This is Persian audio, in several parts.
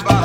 Bye.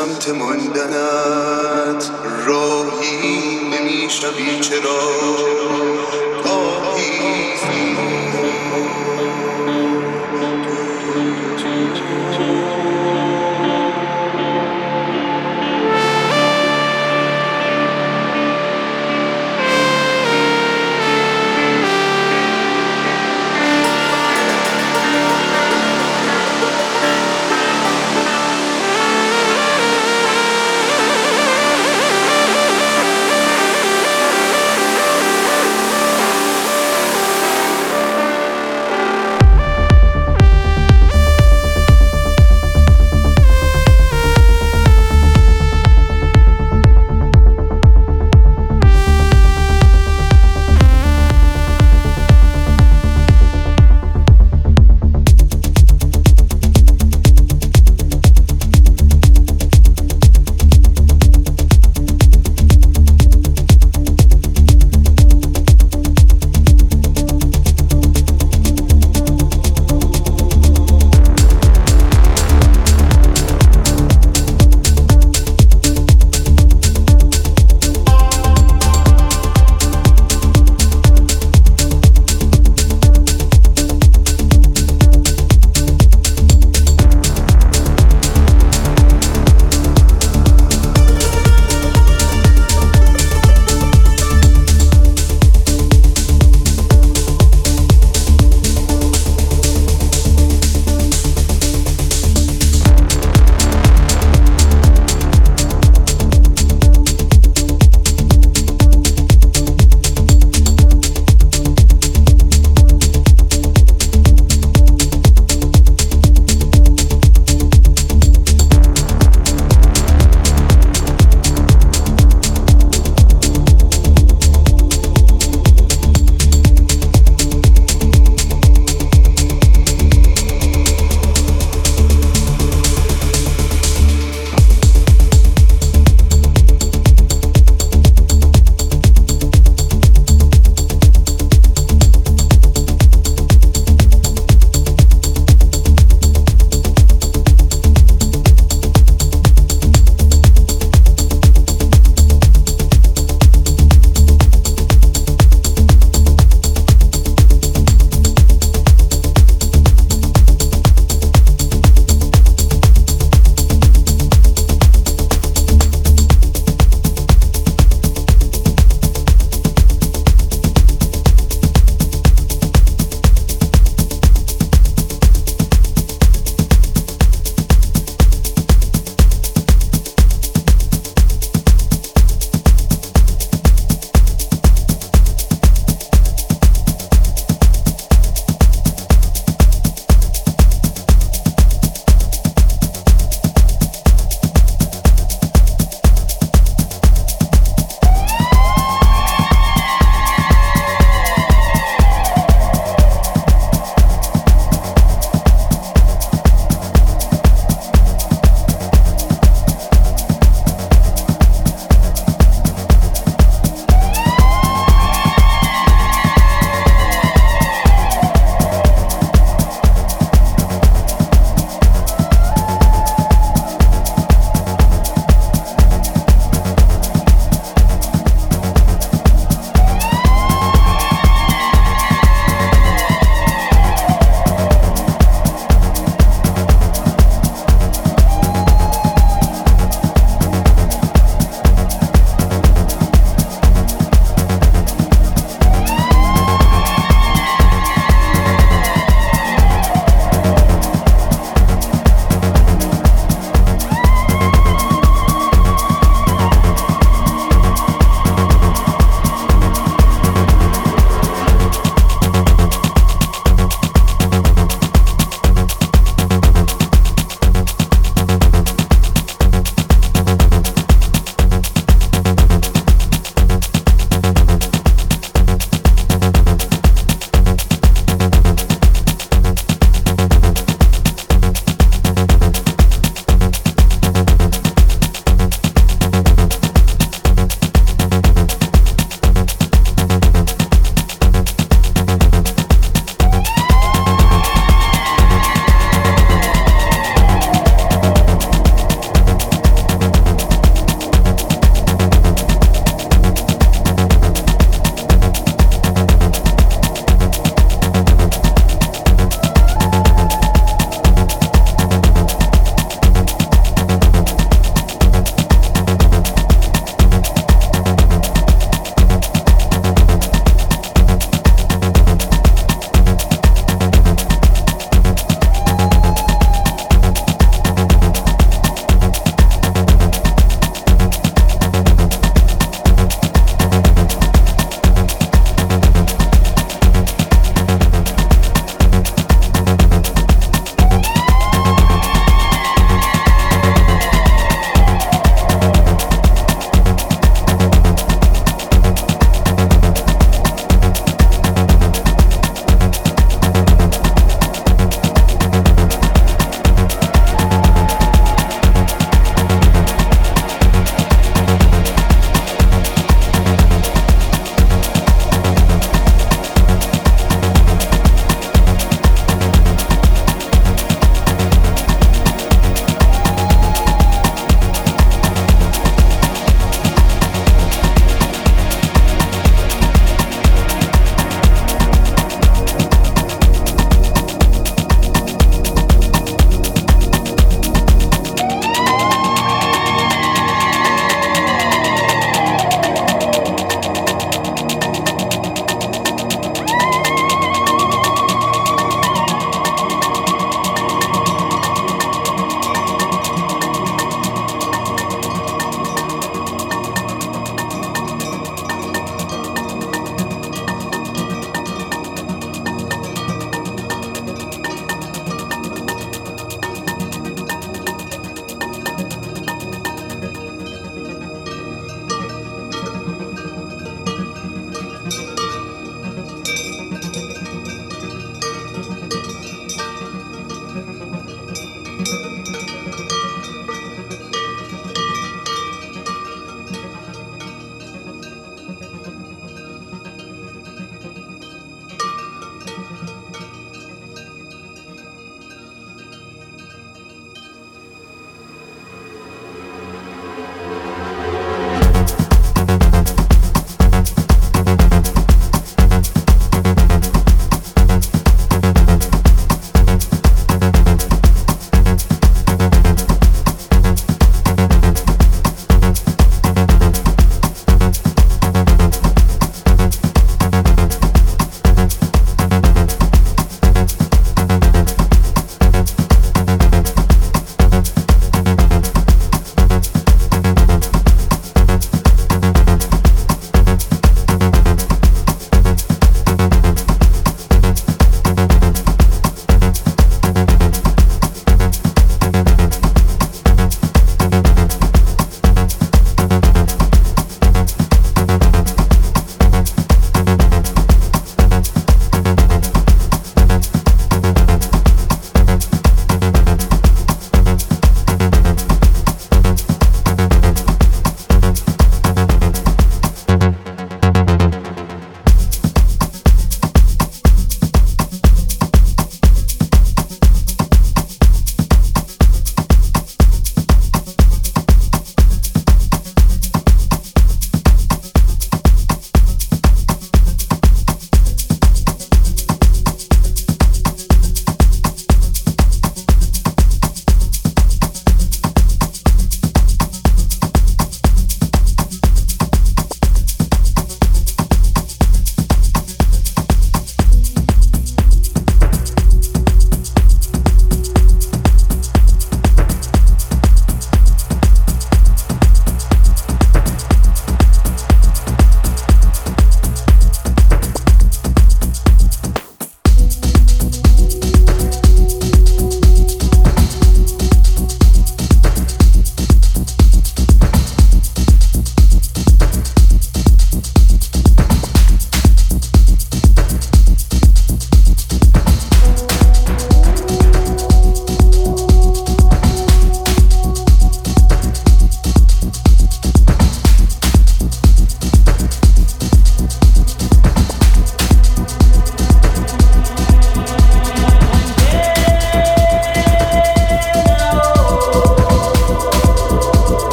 سمت ماندنت راهی نمی‌شوی چرا؟ گاهی